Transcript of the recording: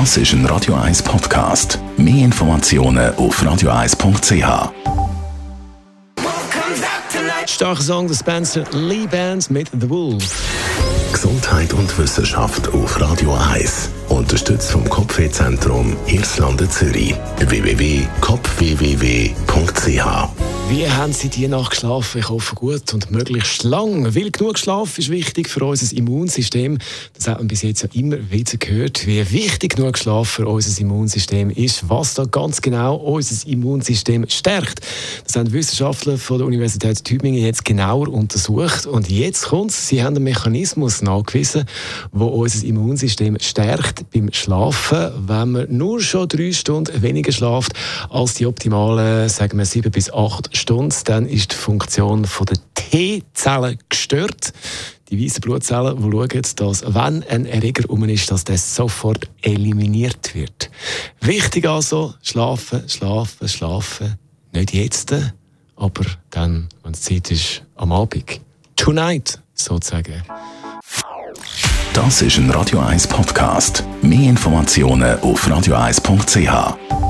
Das ist ein Radio 1 Podcast. Mehr Informationen auf radio1.ch. Starker Song der Spencer Lee Band mit The Wolf. Gesundheit und Wissenschaft auf Radio 1. Unterstützt vom Kopfwehzentrum Irlande Zürich. www.kopfwww.ch Wie haben Sie die Nacht geschlafen? Ich hoffe gut und möglichst lang. Weil genug Schlaf ist wichtig für unser Immunsystem. Das hat man bis jetzt ja immer wieder gehört. Wie wichtig genug Schlaf für unser Immunsystem ist, was da ganz genau unser Immunsystem stärkt. Das haben Wissenschaftler von der Universität Tübingen jetzt genauer untersucht. Und jetzt kommt Sie haben einen Mechanismus nachgewiesen, der unser Immunsystem stärkt beim Schlafen, wenn man nur schon drei Stunden weniger schlaft als die optimalen, sagen wir, sieben bis acht Stunden, dann ist die Funktion der T-Zellen gestört. Die weißen Blutzellen, die schauen, dass, wenn ein Erreger um ist, dass das sofort eliminiert wird. Wichtig also, schlafen, schlafen, schlafen. Nicht jetzt, aber dann, wenn es Zeit ist, am Abend. Tonight, sozusagen. Das ist ein Radio 1 Podcast. Mehr Informationen auf radio1.ch.